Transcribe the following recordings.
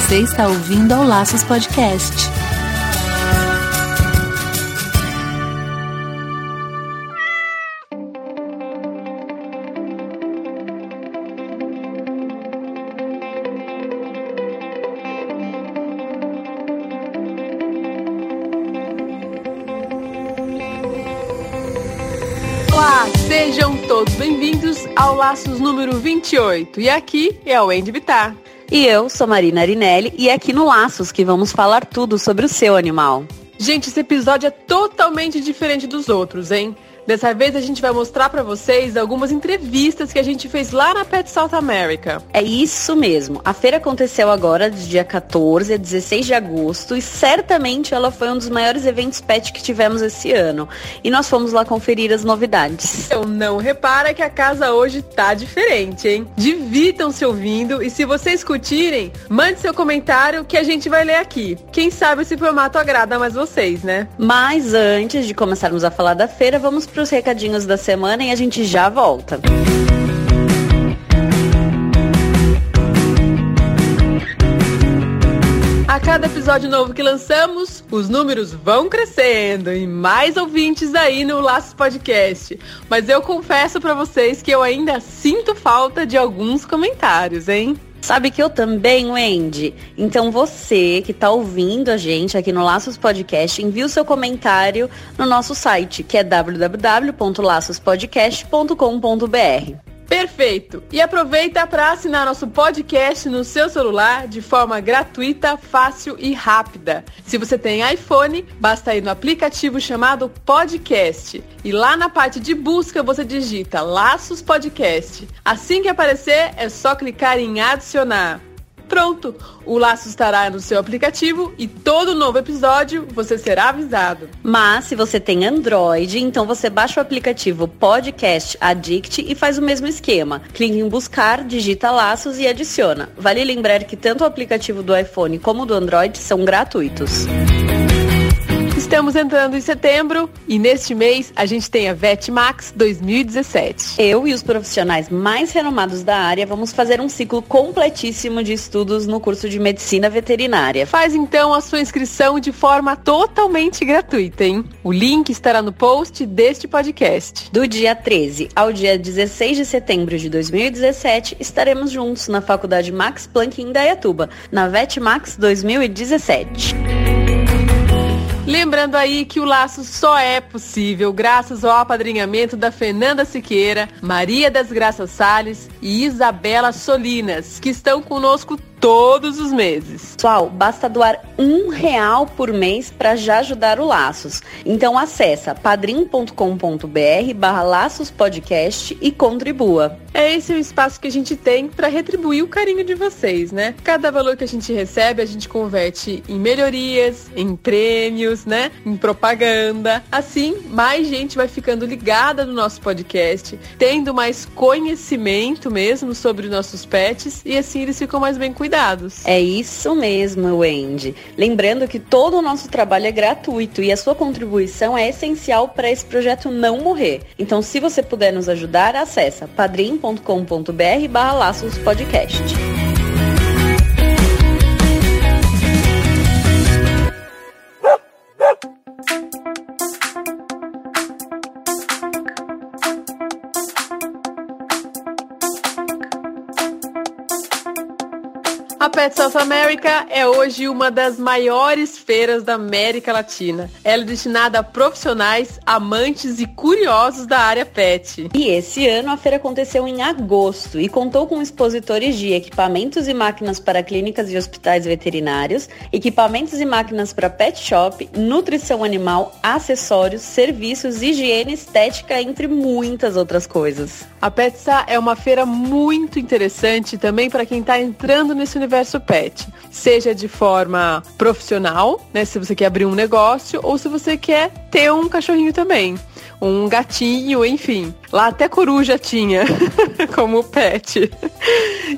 Você está ouvindo ao Laços Podcast. Olá, sejam todos bem-vindos ao Laços número 28. E aqui é o Andy Bittar. E eu sou Marina Arinelli e é aqui no Laços que vamos falar tudo sobre o seu animal. Gente, esse episódio é totalmente diferente dos outros, hein? Dessa vez a gente vai mostrar para vocês algumas entrevistas que a gente fez lá na Pet South America. É isso mesmo. A feira aconteceu agora de dia 14 a 16 de agosto e certamente ela foi um dos maiores eventos pet que tivemos esse ano. E nós fomos lá conferir as novidades. Eu não repara que a casa hoje tá diferente, hein? Divirtam-se ouvindo e se vocês curtirem, mande seu comentário que a gente vai ler aqui. Quem sabe esse formato agrada mais vocês, né? Mas antes de começarmos a falar da feira, vamos para os recadinhos da semana e a gente já volta. A cada episódio novo que lançamos, os números vão crescendo e mais ouvintes aí no Laços Podcast. Mas eu confesso para vocês que eu ainda sinto falta de alguns comentários, hein? Sabe que eu também, Wendy? Então você que está ouvindo a gente aqui no Laços Podcast, envie o seu comentário no nosso site, que é www.laçospodcast.com.br. Perfeito! E aproveita para assinar nosso podcast no seu celular de forma gratuita, fácil e rápida. Se você tem iPhone, basta ir no aplicativo chamado Podcast e lá na parte de busca você digita Laços Podcast. Assim que aparecer, é só clicar em adicionar. Pronto, o laço estará no seu aplicativo e todo novo episódio você será avisado. Mas se você tem Android, então você baixa o aplicativo Podcast Addict e faz o mesmo esquema. Clique em buscar, digita laços e adiciona. Vale lembrar que tanto o aplicativo do iPhone como do Android são gratuitos. Estamos entrando em setembro e neste mês a gente tem a VetMax 2017. Eu e os profissionais mais renomados da área vamos fazer um ciclo completíssimo de estudos no curso de medicina veterinária. Faz então a sua inscrição de forma totalmente gratuita, hein? O link estará no post deste podcast. Do dia 13 ao dia 16 de setembro de 2017, estaremos juntos na Faculdade Max Planck em Dayatuba, na VetMax 2017. Lembrando aí que o laço só é possível graças ao apadrinhamento da Fernanda Siqueira, Maria das Graças Sales e Isabela Solinas, que estão conosco todos os meses. Pessoal, basta doar um real por mês para já ajudar o Laços. Então acessa padrim.com.br barra Laços Podcast e contribua. É esse o espaço que a gente tem para retribuir o carinho de vocês, né? Cada valor que a gente recebe, a gente converte em melhorias, em prêmios, né? Em propaganda. Assim, mais gente vai ficando ligada no nosso podcast, tendo mais conhecimento mesmo sobre os nossos pets e assim eles ficam mais bem cuidados É isso mesmo, Wendy. Lembrando que todo o nosso trabalho é gratuito e a sua contribuição é essencial para esse projeto não morrer. Então, se você puder nos ajudar, acessa padrim.com.br barra laços podcast. Pet South America é hoje uma das maiores feiras da América Latina. Ela é destinada a profissionais, amantes e curiosos da área pet. E esse ano a feira aconteceu em agosto e contou com expositores de equipamentos e máquinas para clínicas e hospitais veterinários, equipamentos e máquinas para pet shop, nutrição animal, acessórios, serviços, higiene, estética, entre muitas outras coisas. A Petsa é uma feira muito interessante também para quem está entrando nesse universo pet, seja de forma profissional, né, se você quer abrir um negócio, ou se você quer ter um cachorrinho também, um gatinho, enfim. Lá até coruja tinha como pet.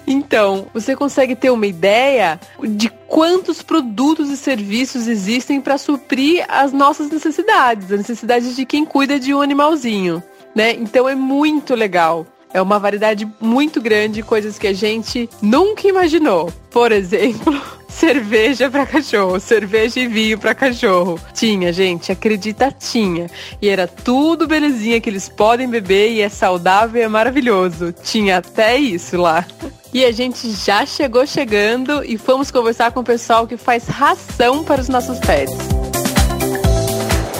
Então, você consegue ter uma ideia de quantos produtos e serviços existem para suprir as nossas necessidades, as necessidades de quem cuida de um animalzinho. Né? Então é muito legal. É uma variedade muito grande, coisas que a gente nunca imaginou. Por exemplo, cerveja para cachorro, cerveja e vinho para cachorro. Tinha, gente, acredita, tinha. E era tudo belezinha que eles podem beber e é saudável e é maravilhoso. Tinha até isso lá. E a gente já chegou chegando e fomos conversar com o pessoal que faz ração para os nossos pets.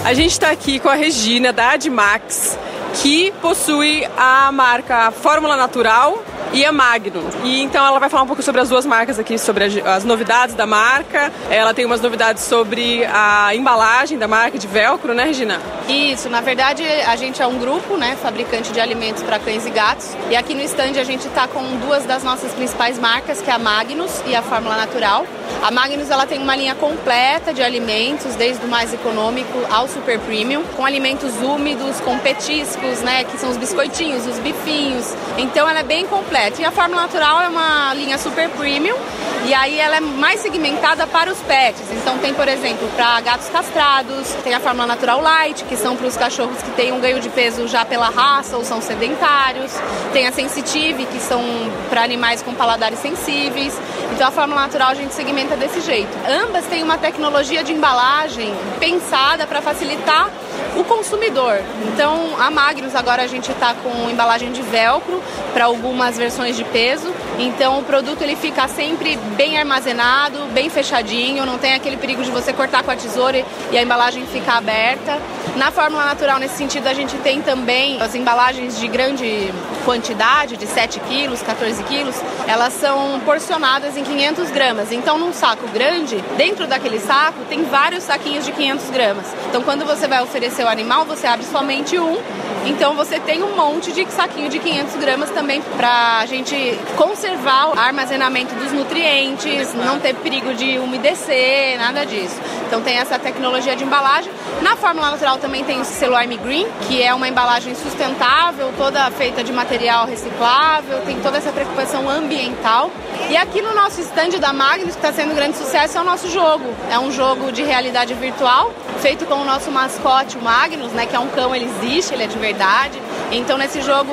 A gente está aqui com a Regina da Admax, que possui a marca Fórmula Natural e a Magnum. E então ela vai falar um pouco sobre as duas marcas aqui, sobre as novidades da marca. Ela tem umas novidades sobre a embalagem da marca de velcro, né, Regina? Isso, na verdade a gente é um grupo, né, fabricante de alimentos para cães e gatos. E aqui no stand a gente está com duas das nossas principais marcas, que é a Magnus e a Fórmula Natural. A Magnus ela tem uma linha completa de alimentos, desde o mais econômico ao super premium, com alimentos úmidos, com petiscos, né, que são os biscoitinhos, os bifinhos. Então ela é bem completa. E a Fórmula Natural é uma linha super premium e aí ela é mais segmentada para os pets. Então tem, por exemplo, para gatos castrados, tem a Fórmula Natural Light, que são para os cachorros que têm um ganho de peso já pela raça ou são sedentários. Tem a Sensitive, que são para animais com paladares sensíveis. Então a Fórmula Natural a gente segmenta desse jeito. Ambas têm uma tecnologia de embalagem pensada para facilitar o consumidor. Então a Magnus agora a gente está com embalagem de velcro para algumas versões de peso. Então o produto ele fica sempre bem armazenado, bem fechadinho, não tem aquele perigo de você cortar com a tesoura e a embalagem ficar aberta. Na fórmula natural, nesse sentido, a gente tem também as embalagens de grande quantidade, de 7 quilos, 14 quilos, elas são porcionadas em 500 gramas. Então, num saco grande, dentro daquele saco, tem vários saquinhos de 500 gramas. Então, quando você vai oferecer o animal, você abre somente um. Então, você tem um monte de saquinho de 500 gramas também para a gente conservar o armazenamento dos nutrientes, não ter perigo de umedecer, nada disso. Então, tem essa tecnologia de embalagem. Na fórmula natural também tem o selo Green, que é uma embalagem sustentável, toda feita de material reciclável, tem toda essa preocupação ambiental. E aqui no nosso stand da Magnus, que está sendo um grande sucesso, é o nosso jogo. É um jogo de realidade virtual, feito com o nosso mascote, o Magnus, né, que é um cão, ele existe, ele é de verdade. Então nesse jogo,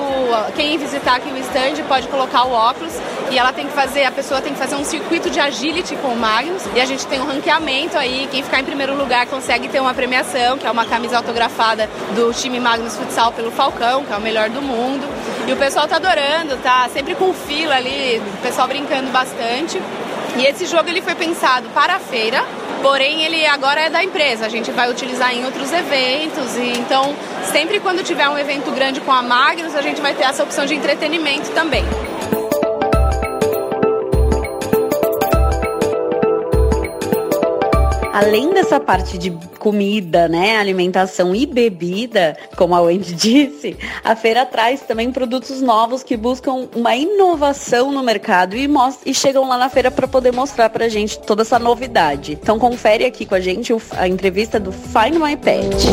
quem visitar aqui o stand pode colocar o óculos e ela tem que fazer, a pessoa tem que fazer um circuito de agility com o Magnus e a gente tem um ranqueamento aí, quem ficar em primeiro lugar consegue ter uma premiação, que é uma camisa autografada do time Magnus Futsal pelo Falcão, que é o melhor do mundo. E o pessoal tá adorando, tá sempre com fila ali, o pessoal brincando bastante. E esse jogo ele foi pensado para a feira, porém ele agora é da empresa. A gente vai utilizar em outros eventos e então sempre quando tiver um evento grande com a Magnus, a gente vai ter essa opção de entretenimento também. Além dessa parte de comida, né, alimentação e bebida, como a Wendy disse, a feira traz também produtos novos que buscam uma inovação no mercado e, e chegam lá na feira para poder mostrar pra gente toda essa novidade. Então confere aqui com a gente a entrevista do Find My Pet.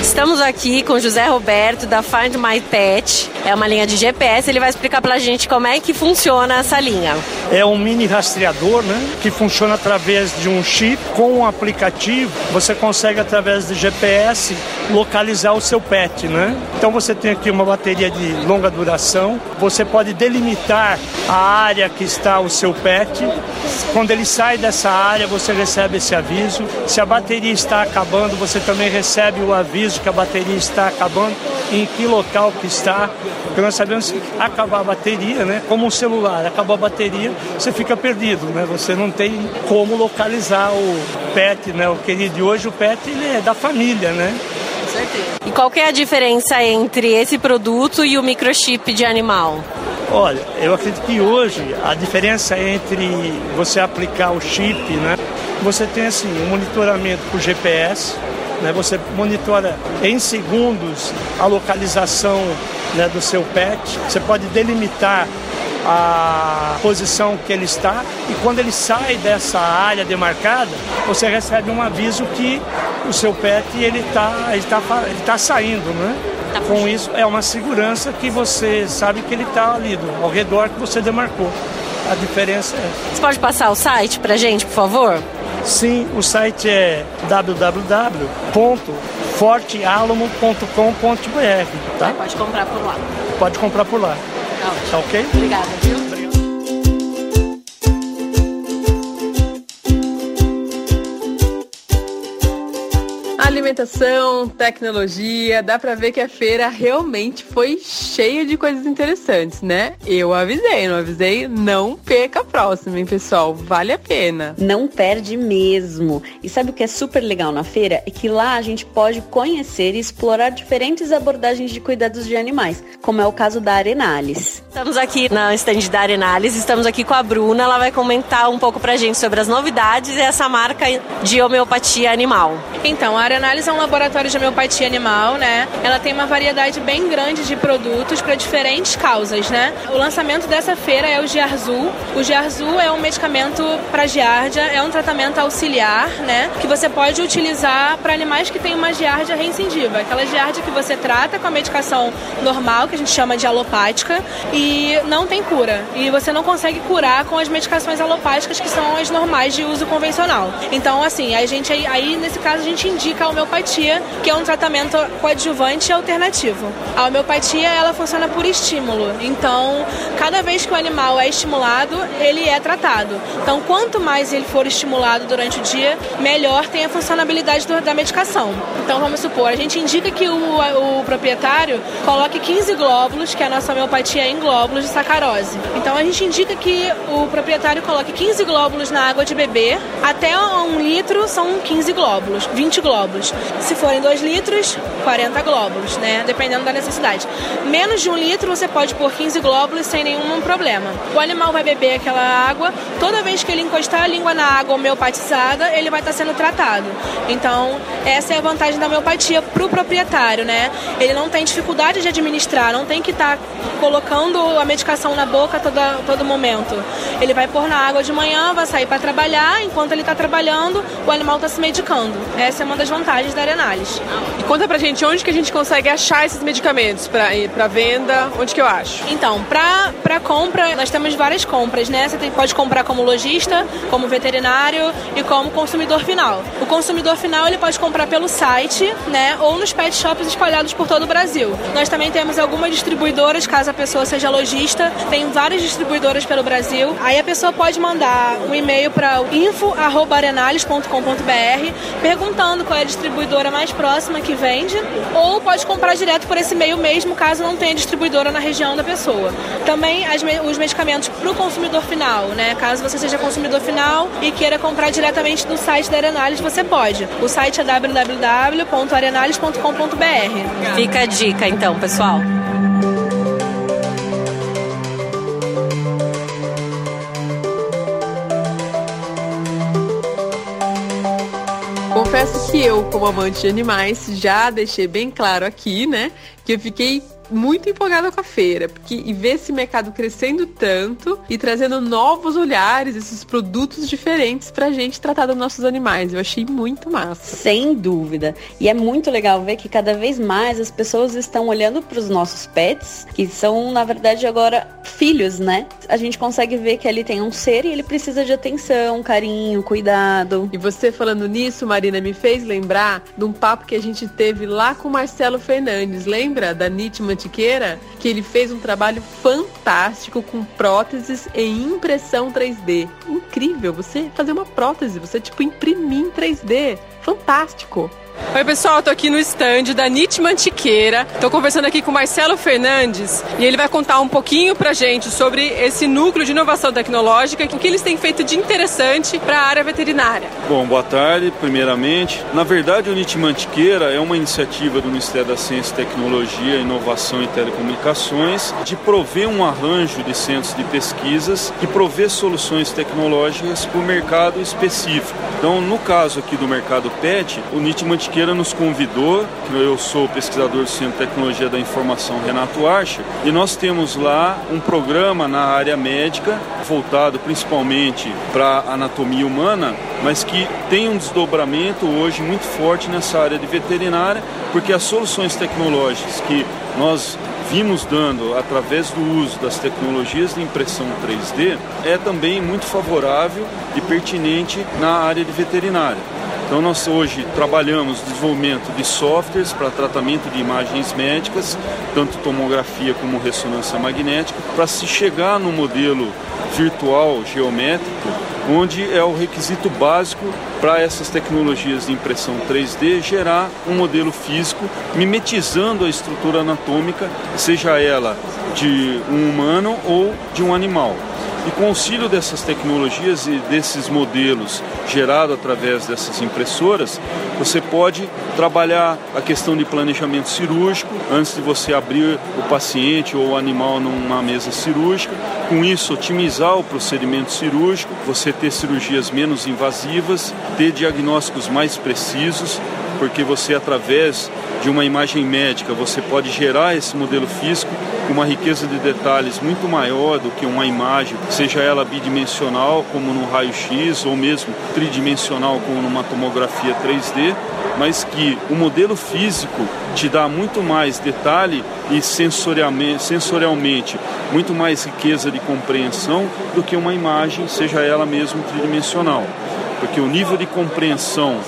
Estamos aqui com José Roberto da Find My Pet. É uma linha de GPS. Ele vai explicar pra gente como é que funciona essa linha. É um mini rastreador, né? Que funciona através de um chip com um aplicativo. Você consegue através do GPS localizar o seu pet, né? Então você tem aqui uma bateria de longa duração. Você pode delimitar a área que está o seu pet. Quando ele sai dessa área, você recebe esse aviso. Se a bateria está acabando, você também recebe o aviso que a bateria está acabando, em que local que está, porque nós sabemos que acabar a bateria, né? Como um celular, acabou a bateria, você fica perdido, né? Você não tem como localizar o pet, né? O querido de hoje, o pet ele é da família, né? E qual é a diferença entre esse produto e o microchip de animal? Olha, eu acredito que hoje a diferença entre você aplicar o chip, né? Você tem assim, um monitoramento por GPS, né? Você monitora em segundos a localização né, do seu pet. Você pode delimitar a posição que ele está e quando ele sai dessa área demarcada, você recebe um aviso que o seu pet ele está ele tá, ele tá saindo, né? Tá Com isso é uma segurança que você sabe que ele está ali ao redor que você demarcou. A diferença é. Você pode passar o site para gente, por favor? Sim, o site é www fortealamo.com.br, tá? Pode comprar por lá. Pode comprar por lá. Tá, tá ok? Obrigada, viu? Alimentação, tecnologia, dá pra ver que a feira realmente foi cheia de coisas interessantes, né? Eu avisei, não avisei? Não perca a próxima, hein, pessoal? Vale a pena. Não perde mesmo. E sabe o que é super legal na feira? É que lá a gente pode conhecer e explorar diferentes abordagens de cuidados de animais, como é o caso da Arenales. Estamos aqui na stand da Arenales, estamos aqui com a Bruna, ela vai comentar um pouco pra gente sobre as novidades e essa marca de homeopatia animal. Então, a Arenales é um laboratório de homeopatia animal, né? Ela tem uma variedade bem grande de produtos para diferentes causas, né? O lançamento dessa feira é o Giarzul. O Giarzul é um medicamento para giardia, é um tratamento auxiliar, né? Que você pode utilizar para animais que têm uma giardia reincindiva, aquela giardia que você trata com a medicação normal, que a gente chama de alopática, e não tem cura. E você não consegue curar com as medicações alopáticas que são as normais de uso convencional. Então, assim, a gente aí, nesse caso a gente indica a homeopatia, que é um tratamento coadjuvante alternativo. A homeopatia, ela funciona por estímulo. Então, cada vez que o animal é estimulado, ele é tratado. Então, quanto mais ele for estimulado durante o dia, melhor tem a funcionalidade do, da medicação. Então, vamos supor, a gente indica que o, o proprietário coloque 15 glóbulos, que a nossa homeopatia é em glóbulos de sacarose. Então, a gente indica que o proprietário coloque 15 glóbulos na água de beber, até um litro são 15 glóbulos, 20 glóbulos. Se forem 2 litros, 40 glóbulos, né? Dependendo da necessidade. Menos de um litro você pode pôr 15 glóbulos sem nenhum problema. O animal vai beber aquela água, toda vez que ele encostar a língua na água homeopatizada, ele vai estar sendo tratado. Então, essa é a vantagem da homeopatia para o proprietário, né? Ele não tem dificuldade de administrar, não tem que estar tá colocando a medicação na boca toda, todo momento. Ele vai pôr na água de manhã, vai sair para trabalhar, enquanto ele está trabalhando, o animal está se medicando. Essa é uma das vantagens da Arenales. E conta pra gente onde que a gente consegue achar esses medicamentos para venda, onde que eu acho? Então, para compra, nós temos várias compras, né? Você tem, pode comprar como lojista, como veterinário e como consumidor final. O consumidor final ele pode comprar pelo site, né? Ou nos pet shops espalhados por todo o Brasil. Nós também temos algumas distribuidoras, caso a pessoa seja lojista, tem várias distribuidoras pelo Brasil. Aí a pessoa pode mandar um e-mail para info@arenales.com.br perguntando qual é a distribuidora mais próxima que vende, ou pode comprar direto por esse e-mail mesmo, caso não tenha distribuidora na região da pessoa. Também as, os medicamentos para o consumidor final, né? Caso você seja consumidor final e queira comprar diretamente no site da Arenales, você pode. O site é www.arenales.com.br. Fica a dica então, pessoal. Que eu, como amante de animais, já deixei bem claro aqui, né, que eu fiquei muito empolgada com a feira, porque e ver esse mercado crescendo tanto e trazendo novos olhares, esses produtos diferentes pra gente tratar dos nossos animais. Eu achei muito massa. Sem dúvida. E é muito legal ver que cada vez mais as pessoas estão olhando para os nossos pets, que são, na verdade, agora filhos, né? A gente consegue ver que ali tem um ser e ele precisa de atenção, carinho, cuidado. E você falando nisso, Marina, me fez lembrar de um papo que a gente teve lá com o Marcelo Fernandes, lembra? Da Nitman Que ele fez um trabalho fantástico com próteses e impressão 3D. Incrível, você fazer uma prótese, você tipo imprimir em 3D. Fantástico. Oi, pessoal, tô aqui no stand da NIT Mantiqueira. Tô conversando aqui com Marcelo Fernandes e ele vai contar um pouquinho pra gente sobre esse núcleo de inovação tecnológica, o que eles têm feito de interessante para a área veterinária. Bom, boa tarde, primeiramente. Na verdade, o NIT Mantiqueira é uma iniciativa do Ministério da Ciência, Tecnologia, Inovação e Telecomunicações de prover um arranjo de centros de pesquisas e prover soluções tecnológicas para o mercado específico. Então, no caso aqui do mercado PET, o NIT Mantiqueira Mantiqueira nos convidou, eu sou pesquisador do Centro de Tecnologia da Informação Renato Archer, e nós temos lá um programa na área médica, voltado principalmente para anatomia humana, mas que tem um desdobramento hoje muito forte nessa área de veterinária, porque as soluções tecnológicas que nós vimos dando através do uso das tecnologias de impressão 3D é também muito favorável e pertinente na área de veterinária. Então nós hoje trabalhamos no desenvolvimento de softwares para tratamento de imagens médicas, tanto tomografia como ressonância magnética, para se chegar no modelo virtual geométrico, onde é o requisito básico para essas tecnologias de impressão 3D gerar um modelo físico mimetizando a estrutura anatômica, seja ela de um humano ou de um animal. E com o auxílio dessas tecnologias e desses modelos gerados através dessas impressoras, você pode trabalhar a questão de planejamento cirúrgico antes de você abrir o paciente ou o animal numa mesa cirúrgica. Com isso, otimizar o procedimento cirúrgico, você ter cirurgias menos invasivas, ter diagnósticos mais precisos, porque você através de uma imagem médica você pode gerar esse modelo físico uma riqueza de detalhes muito maior do que uma imagem, seja ela bidimensional como no raio-x ou mesmo tridimensional como numa tomografia 3D, mas que o modelo físico te dá muito mais detalhe e sensorialmente, sensorialmente muito mais riqueza de compreensão do que uma imagem, seja ela mesmo tridimensional. Porque o nível de compreensão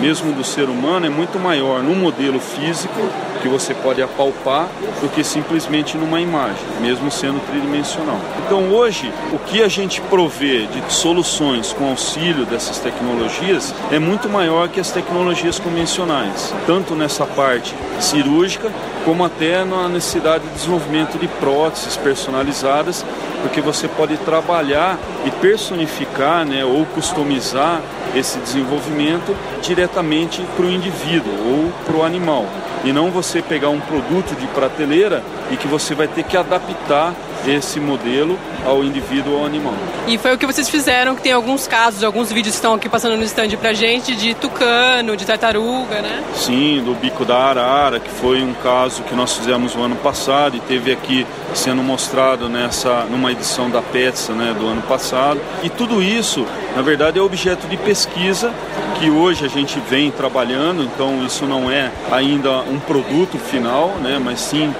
mesmo do ser humano, é muito maior no modelo físico que você pode apalpar do que simplesmente numa imagem, mesmo sendo tridimensional. Então hoje, o que a gente provê de soluções com auxílio dessas tecnologias é muito maior que as tecnologias convencionais, tanto nessa parte cirúrgica como até na necessidade de desenvolvimento de próteses personalizadas, porque você pode trabalhar e personificar né, ou customizar esse desenvolvimento diretamente para o indivíduo ou para o animal. E não você pegar um produto de prateleira e que você vai ter que adaptar esse modelo ao indivíduo ou ao animal. E foi o que vocês fizeram, que tem alguns casos, alguns vídeos que estão aqui passando no stand pra gente, de tucano, de tartaruga, né? Sim, do bico da arara, que foi um caso que nós fizemos no ano passado e teve aqui sendo mostrado nessa numa edição da PETSA, né, do ano passado. E tudo isso, na verdade, é objeto de pesquisa que hoje a gente vem trabalhando, então isso não é ainda um produto final, né, mas sim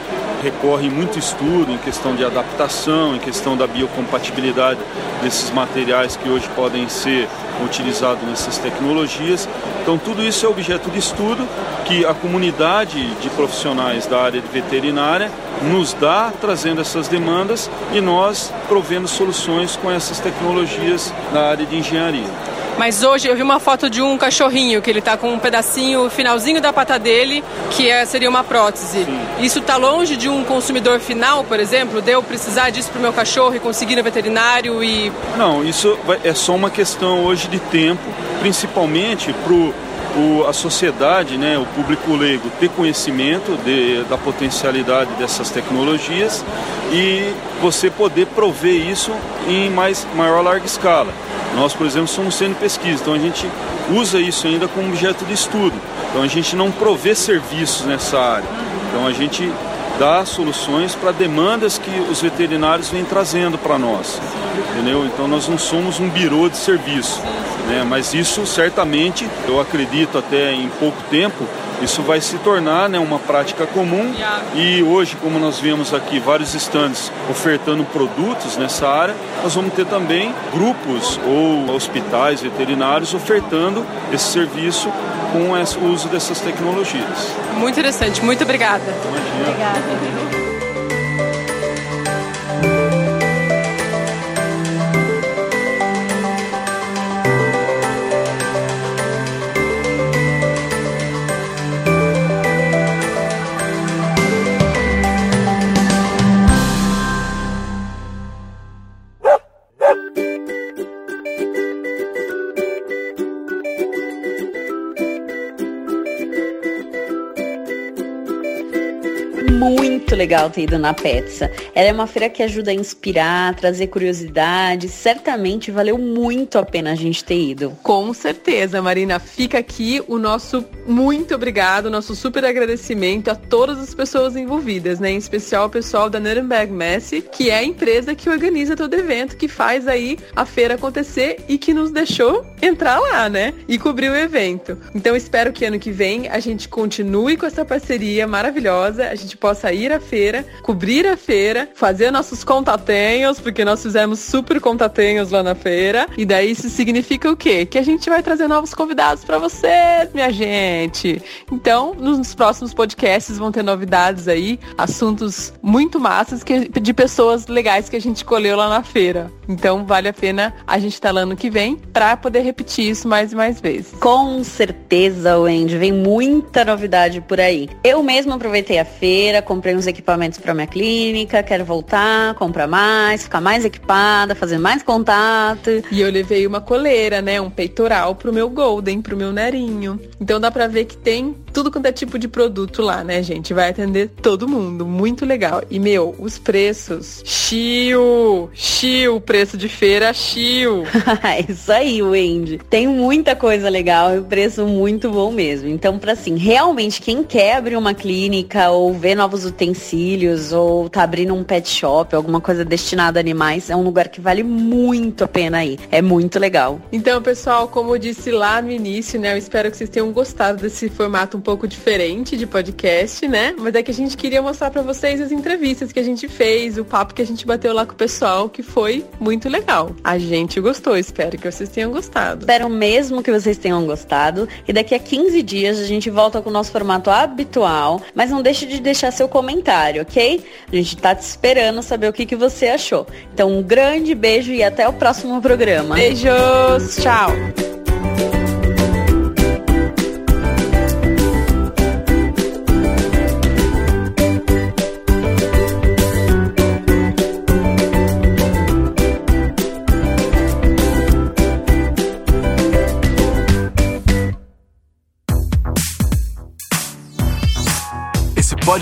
recorre muito estudo em questão de adaptação, em questão da biocompatibilidade desses materiais que hoje podem ser utilizados nessas tecnologias. Então, tudo isso é objeto de estudo que a comunidade de profissionais da área de veterinária nos dá, trazendo essas demandas e nós provendo soluções com essas tecnologias na área de engenharia. Mas hoje eu vi uma foto de um cachorrinho que ele está com um pedacinho, finalzinho da pata dele, que é, seria uma prótese. Sim. Isso está longe de um consumidor final, por exemplo? De eu precisar disso para o meu cachorro e conseguir no veterinário e. Não, isso é só uma questão hoje de tempo, principalmente para o, a sociedade, né, o público leigo, ter conhecimento de, da potencialidade dessas tecnologias e você poder prover isso em mais, maior larga escala. Nós, por exemplo, somos de pesquisa, então a gente usa isso ainda como objeto de estudo. Então a gente não provê serviços nessa área. Então a gente dá soluções para demandas que os veterinários vêm trazendo para nós. Entendeu? Então nós não somos um birô de serviço. Né? Mas isso certamente, eu acredito até em pouco tempo, isso vai se tornar né, uma prática comum e hoje, como nós vemos aqui vários estandes ofertando produtos nessa área, nós vamos ter também grupos ou hospitais veterinários ofertando esse serviço com o uso dessas tecnologias. Muito interessante, muito obrigada. Imagina. Obrigada. Muito legal ter ido na Petsa. Ela é uma feira que ajuda a inspirar, trazer curiosidade. Certamente valeu muito a pena a gente ter ido. Com certeza, Marina. Fica aqui o nosso muito obrigado, nosso super agradecimento a todas as pessoas envolvidas, né? Em especial o pessoal da Nuremberg Messe, que é a empresa que organiza todo evento, que faz aí a feira acontecer e que nos deixou entrar lá, né? E cobrir o evento. Então espero que ano que vem a gente continue com essa parceria maravilhosa, a gente possa ir à feira, cobrir a feira, fazer nossos contatenhos, porque nós fizemos super contatenhos lá na feira. E daí isso significa o quê? Que a gente vai trazer novos convidados para vocês, minha gente. Então, nos próximos podcasts vão ter novidades aí, assuntos muito massas que, de pessoas legais que a gente colheu lá na feira. Então, vale a pena a gente estar tá lá ano que vem para poder repetir isso mais e mais vezes. Com certeza, Wendy, vem muita novidade por aí. Eu mesmo aproveitei a feira, comprei uns equipamentos para minha clínica, quero voltar, comprar mais, ficar mais equipada, fazer mais contato. E eu levei uma coleira, né, um peitoral pro meu Golden, pro meu Nerinho. Então dá para ver que tem tudo quanto é tipo de produto lá, né, gente? Vai atender todo mundo, muito legal. E meu, os preços, chiu, chiu, preço de feira, chiu. Isso aí, Wendy. Tem muita coisa legal e o preço muito bom mesmo. Então, para assim, realmente quem quer abrir uma clínica ou ver novos utensílios ou tá abrindo um pet shop, alguma coisa destinada a animais, é um lugar que vale muito a pena ir. É muito legal. Então, pessoal, como eu disse lá no início, né, eu espero que vocês tenham gostado desse formato um pouco diferente de podcast, né? Mas é que a gente queria mostrar para vocês as entrevistas que a gente fez, o papo que a gente bateu lá com o pessoal, que foi muito legal. A gente gostou, espero que vocês tenham gostado. Espero mesmo que vocês tenham gostado. E daqui a 15 dias a gente volta com o nosso formato habitual. Mas não deixe de seu comentário, ok? A gente tá te esperando saber o que, que você achou. Então, um grande beijo e até o próximo programa. Beijos! Tchau!